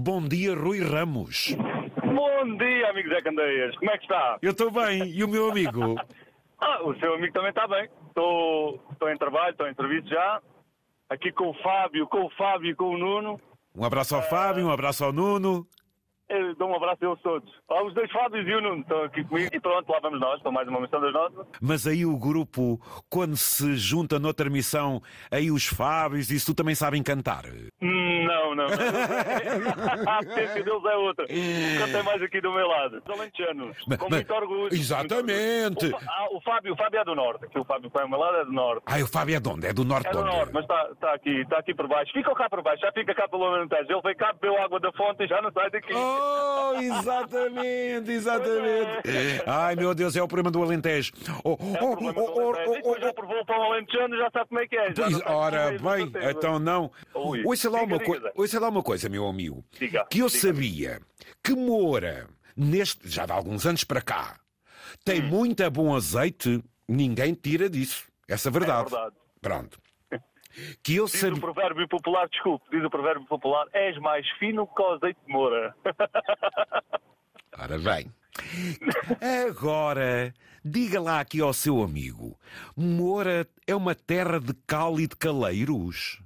Bom dia, Rui Ramos. Bom dia, amigo Zé Candeias. Como é que está? Eu estou bem. E o meu amigo? Ah, o seu amigo também está bem. Estou estou em trabalho, estou em serviço já. Aqui com o Fábio, com o Fábio e com o Nuno. Um abraço ao Fábio, um abraço ao Nuno. Eu dou um abraço a eles todos. Ah, os dois Fábios e o Nuno estão aqui comigo. E pronto, lá vamos nós, com mais uma missão das nossas. Mas aí o grupo, quando se junta noutra missão, aí os Fábios, isso tu também sabem cantar. Hum, Não, não. a potência deles é outra. Cantei mais aqui do meu lado. Os alentejanos. Com muito orgulho. Exatamente. O, Fá- ah, o Fábio, o Fábio é do Norte. Aqui o Fábio que vai ao meu lado é do Norte. Ai, o Fábio é de onde? É do Norte É do norte, mas está tá aqui, está aqui por baixo. Fica cá por baixo, já fica cá pelo Alentejo. Ele veio cá, bebeu água da fonte e já não sai daqui. Oh, exatamente, exatamente. Ai, meu Deus, é o problema do Alentejo. Oh, É oh, o oh, oh, Alentejo. E depois já provou para o Alentejano já sabe como é que é. Pois, não ora bem, então não. Ui. Ouça lá, uma diga, coi- Zé. ouça lá uma coisa, meu amigo. Diga, que eu diga. sabia que Moura, neste, já de alguns anos para cá, tem Hum. muito bom azeite, ninguém tira disso. Essa é verdade. verdade. Pronto. Que eu Diz o provérbio popular, desculpe, diz o provérbio popular, és mais fino que o azeite de moura. Ora bem. Agora, diga lá aqui ao seu amigo: Moura é uma terra de cal e de caleiros?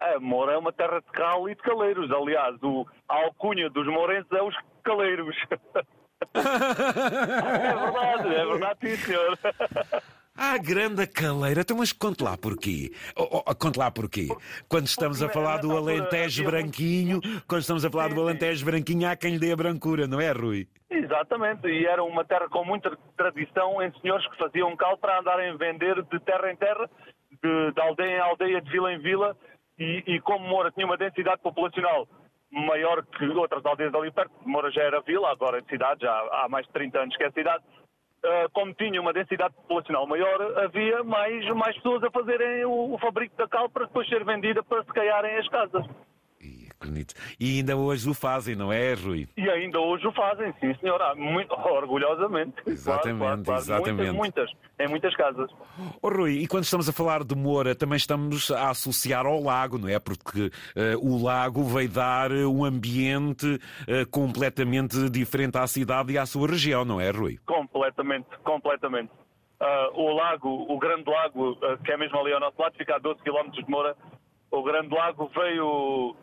A Moura é uma terra de cal e de caleiros. Aliás, o, a alcunha dos mourenses é os caleiros. é verdade, é verdade, sim, senhor. Ah, grande caleira. Então, mas conte lá porquê. Oh, oh, conte lá porquê. Quando estamos a falar do Alentejo branquinho, quando estamos a falar do Alentejo branquinho, há quem lhe dê a brancura, não é, Rui? Exatamente, e era uma terra com muita tradição em senhores que faziam cal para andarem a vender de terra em terra, de, de aldeia em aldeia, de vila em vila, e, e como Moura tinha uma densidade populacional maior que outras aldeias ali perto, Moura já era vila, agora é cidade, já há mais de 30 anos que é cidade, ah, como tinha uma densidade populacional maior, havia mais, mais pessoas a fazerem o, o fabrico da cal para depois ser vendida para se caiarem as casas. Bonito. E ainda hoje o fazem, não é, Rui? E ainda hoje o fazem, sim senhora, muito, orgulhosamente. Exatamente, claro, claro. exatamente. Muitas, muitas, em muitas casas. Oh, Rui, e quando estamos a falar de Moura, também estamos a associar ao lago, não é? Porque eh, o lago veio dar eh, um ambiente eh, completamente diferente à cidade e à sua região, não é, Rui? Completamente, completamente. Ah, o lago, o grande lago, ah, que é mesmo ali ao nosso lado, fica a 12 km de Moura, o grande lago veio,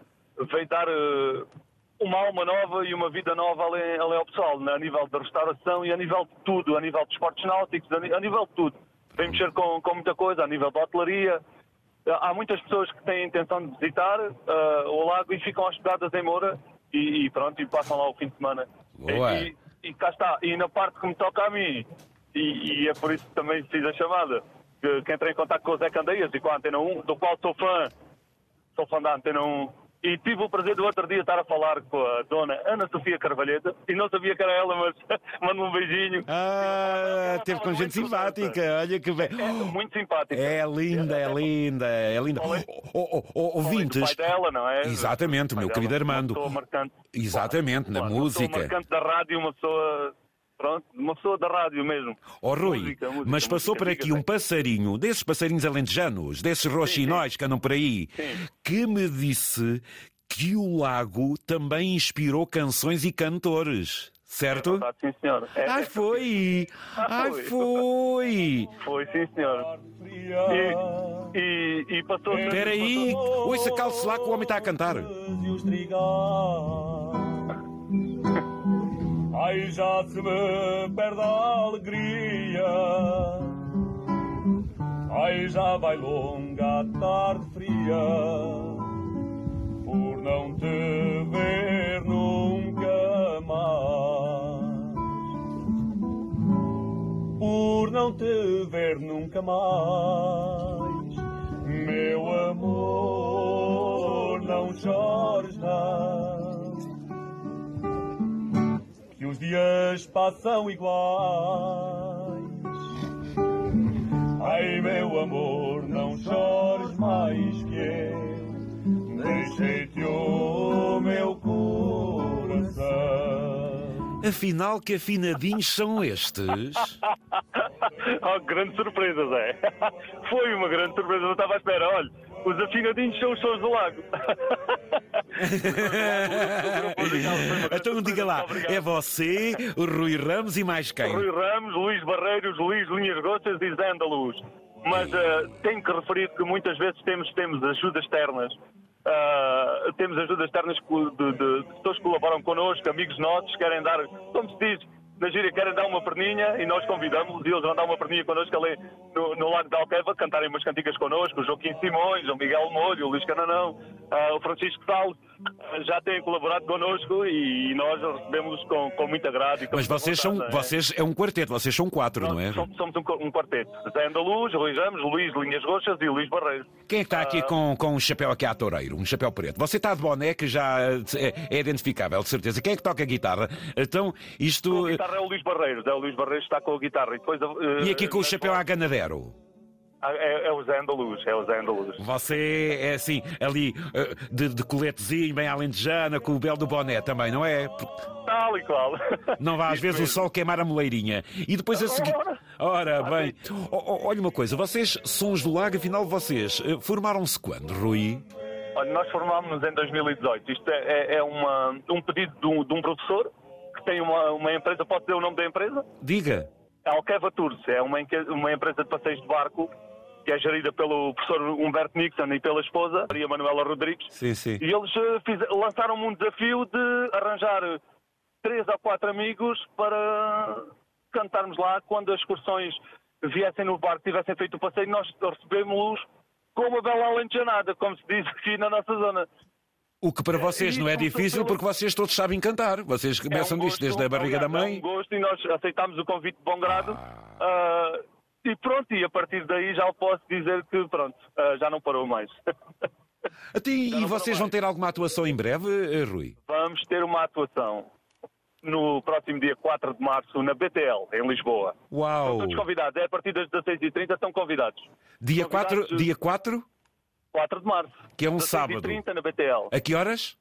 veio dar ah, uma alma nova e uma vida nova ali, ali ao pessoal, né? a nível da restauração e a nível de tudo, a nível de esportes náuticos, a, a nível de tudo. Vem mexer com, com muita coisa, a nível da hotelaria. Há muitas pessoas que têm intenção de visitar ah, o lago e ficam hospedadas em Moura e, e pronto, e passam lá o fim de semana. Boa. E, e cá está. E na parte que me toca a mim, e, e é por isso que também fiz a chamada, que, que entrei em contato com o Zé Candeias e com a Antena 1, do qual sou fã, sou fã da Antena 1. E tive o prazer do outro dia estar a falar com a dona Ana Sofia Carvalheta, e não sabia que era ela, mas manda um beijinho. Ah, Ela teve com estava gente simpática, olha que bem. É muito simpática. É linda, é linda, é linda. Além- Oh, oh, oh, do ouvintes. pai dela, não é? Exatamente, o meu querido uma Armando. pessoa marcante. Exatamente, na Claro, Uma música. pessoa marcante da rádio, uma pessoa. Pronto, uma pessoa da rádio mesmo. Oh Rui, Música, música, mas passou música, por aqui um passarinho, desses passarinhos alentejanos, desses roxinóis que andam por aí, Sim. que me disse que o lago também inspirou canções e cantores. Certo? Verdade, sim, senhora. É, Ai, é, foi! Ai, foi. foi! Foi, sim, senhora. E, e, e passou. Espera aí! Ouça, calce lá que o homem está a cantar. Ai, já se me perde a alegria. Ai, já vai longa a tarde fria. Por não te ver nunca mais. Por não te ver nunca mais. Meu amor, não chores não dias passam iguais. Ai, meu amor, não chores mais que eu. Deixei-te o meu coração. Afinal, que afinadinhos são estes? oh, grande surpresa, Zé. Foi uma grande surpresa, não estava à espera. Olha, Os afinadinhos são os sons do lago. então diga lá, é você, o Rui Ramos e mais quem? Rui Ramos, Luís Barreiros, Luís Linhas Gotas e Zé Andaluz. Mas uh, tenho que referir que muitas vezes temos, temos ajudas externas. Uh, temos ajudas externas de, de, de pessoas que colaboram connosco, amigos nossos, querem dar, como se diz, na gíria querem dar uma perninha e nós convidamos e eles vão dar uma perninha connosco ali no, no Lago da Alqueva, cantarem umas cantigas connosco, o Joaquim Simões, o Miguel Molho, o Luís Cananão, uh, o Francisco Salles, uh, já têm colaborado connosco e, e nós recebemos com, com muita grade. Mas vocês são, é? vocês é um quarteto, vocês são quatro, nós não é? Somos, somos um, um, quarteto. Zé Andaluz, Rui Ramos, Luís Linhas Roxas e Luís Barreiro. Quem é que está aqui uh... com, com um chapéu aqui à toureiro, um chapéu preto? Você está de boné que já é, é identificável, de certeza. Quem é que toca a guitarra? Então, isto... Guitarra é o Luís Barreiro é o Luís Barreiros está com a guitarra. E, depois, uh, e aqui com o chapéu à ganadero? Ah, é, é, o Zé Andaluz, é o Zé Andaluz. Você é assim, ali uh, de, de coletezinho, bem alentejana, com o belo do boné também, não é? Tal e qual. Não vá às vezes mesmo. o sol queimar a moleirinha. E depois a seguir. Ora, bem, olha uma coisa, vocês, Sons do Lago, afinal vocês, formaram-se quando, Rui? Olha, nós formámos-nos em 2018. Isto é, é, é uma, um pedido de um, de um professor tem uma, uma empresa, posso dizer o nome da empresa? Diga. É a Alqueva Tours, é uma, uma empresa de passeios de barco que é gerida pelo professor Humberto Nixon e pela esposa, Maria Manuela Rodrigues. Sim, sim. E eles eh, fiz, lançaram-me um desafio de arranjar três ou quatro amigos para cantarmos lá quando as excursões viessem no barco, tivessem feito o passeio, nós recebemos-los com uma bela alentejanada, como se diz aqui na nossa zona. O que para vocês não é difícil porque vocês todos sabem cantar. Vocês começam é um disto desde a barriga da mãe. É um gosto e nós aceitámos o convite de bom grado. Ah. Uh, e pronto, e a partir daí já posso dizer que pronto, uh, já não parou mais. Até, e vocês vão ter alguma atuação em breve, eh, Rui? Vamos ter uma atuação no próximo dia 4 de março na BTL, em Lisboa. Uau! Estão todos convidados, é a partir das 16h30 estão convidados. Dia, convidados 4, dia 4? 4 de março. Que é um sábado. 30 na BTL. A que horas?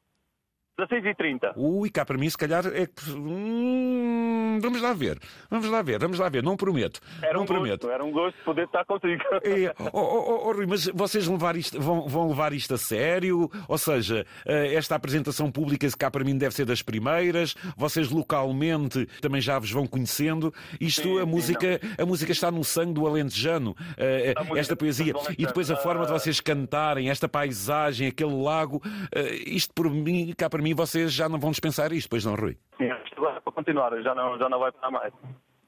16h30. Ui, cá para mim, se calhar é que. Hum, vamos lá ver. Vamos lá ver, vamos lá ver. Não prometo. Era não um prometo. Gosto, era um gosto poder estar contigo. É, oh, oh, oh, Rui, mas vocês levar isto, vão, vão levar isto a sério? Ou seja, eh, esta apresentação pública, cá para mim, deve ser das primeiras. Vocês localmente também já vos vão conhecendo. Isto, sim, a, sim, música, a música está no sangue do alentejano. Eh, esta poesia. E depois a forma de vocês cantarem, esta paisagem, aquele lago. Eh, isto, por mim, cá para mim, mim vocês já não vão dispensar isto, pois não, Rui? Sim, isto vai para continuar, já não, já não vai para mais.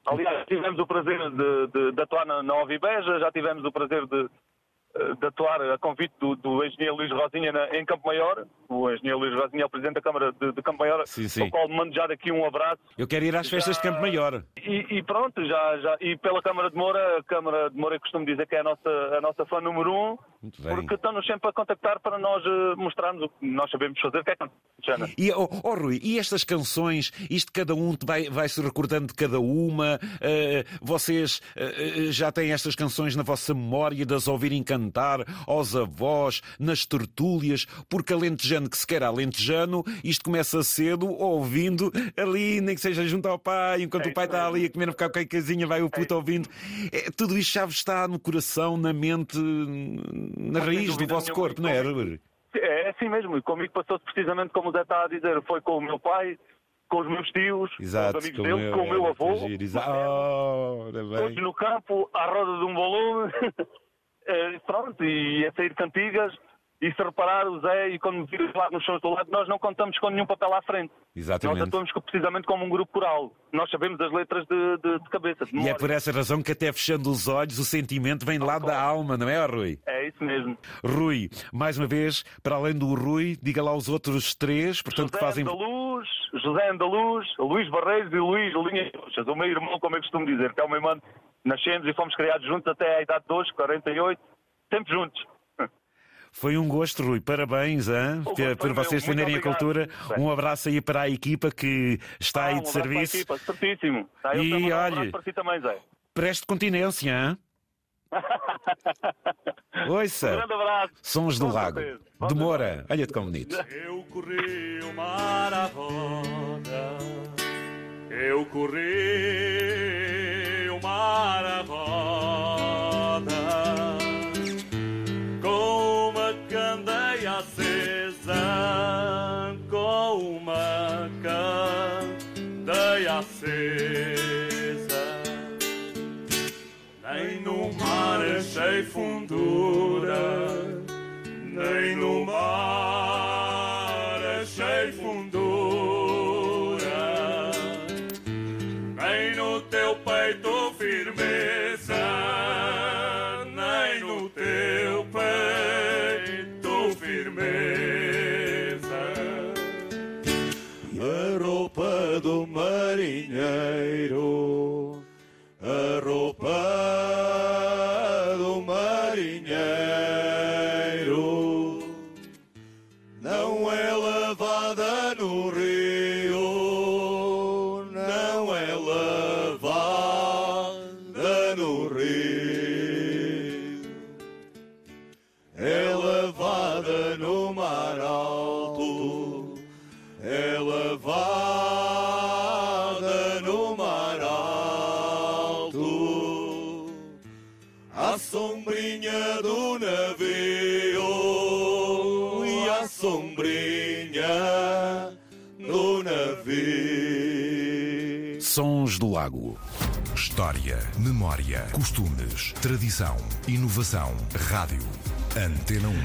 Aliás, tivemos o prazer de, de, de atuar na, na Ovibeja, já tivemos o prazer de, de atuar a convite do, do engenheiro Luís Rosinha na, em Campo Maior. O engenheiro Luís Rosinha é o presidente da Câmara de, de Campo Maior, sim, sim. ao qual mando já daqui um abraço. Eu quero ir às festas já... de Campo Maior. E, e, pronto, já, já. E pela Câmara de Moura, a Câmara de Moura eu costumo dizer que é a nossa, a nossa fã número um, porque estão-nos sempre a contactar para nós uh, mostrarmos o que nós sabemos fazer, o que é que e, oh, oh, Rui, e estas canções, isto cada um vai, vai se recordando de cada uma, uh, vocês uh, já têm estas canções na vossa memória de as ouvirem cantar aos avós, nas tertúlias, porque alentejano que se quer alentejano, isto começa cedo ouvindo ali, nem que seja junto ao pai, enquanto é o pai está ali a comer um casinha, vai o puto é. ouvindo. É, tudo isto já está no coração, na mente, na raiz do vosso corpo, não é, Rui? É, é assim mesmo, e comigo passou-se precisamente como o Zé está a dizer, foi com o meu pai, com os meus tios, Exato, com os amigos dele, com o meu avô, oh, todos no campo, à roda de um volume, é, pronto, e a sair cantigas, e se reparar, o Zé, e quando vir lá nos shows do lado, nós não contamos com nenhum papel à frente. Exatamente. Nós atuamos precisamente como um grupo coral. Nós sabemos as letras de, de, de cabeça. De e é por essa razão que até fechando os olhos, o sentimento vem lá da alma, não é, Rui? É isso mesmo. Rui, mais uma vez, para além do Rui, diga lá os outros três, portanto, José que fazem. Andaluz, José Andaluz, Luís Barreiros e Luís Linha Roxas, o meu irmão, como eu costumo dizer, que é o meu irmão. Nascemos e fomos criados juntos até à idade de hoje, 48, sempre juntos. Foi um gosto, Rui. Parabéns hein, por, por vocês defenderem a cultura. Um abraço aí para a equipa que está ah, aí de um serviço. Para a equipa, certíssimo. E um olha, para si também, Zé. preste continência. Hein? Ouça, um grande abraço. Sons do Lago. Demora. Olha-te como bonito. Eu corri o mar à roda. Eu corri candeia acesa, nem no mar achei fundura, lavada no rio, não é lavada no rio, é lavada no mar alto. É lavada no mar alto, à sombrinha do navio e à sombrinha Lago. História, memória, costumes, tradição, inovação, rádio. Antena 1.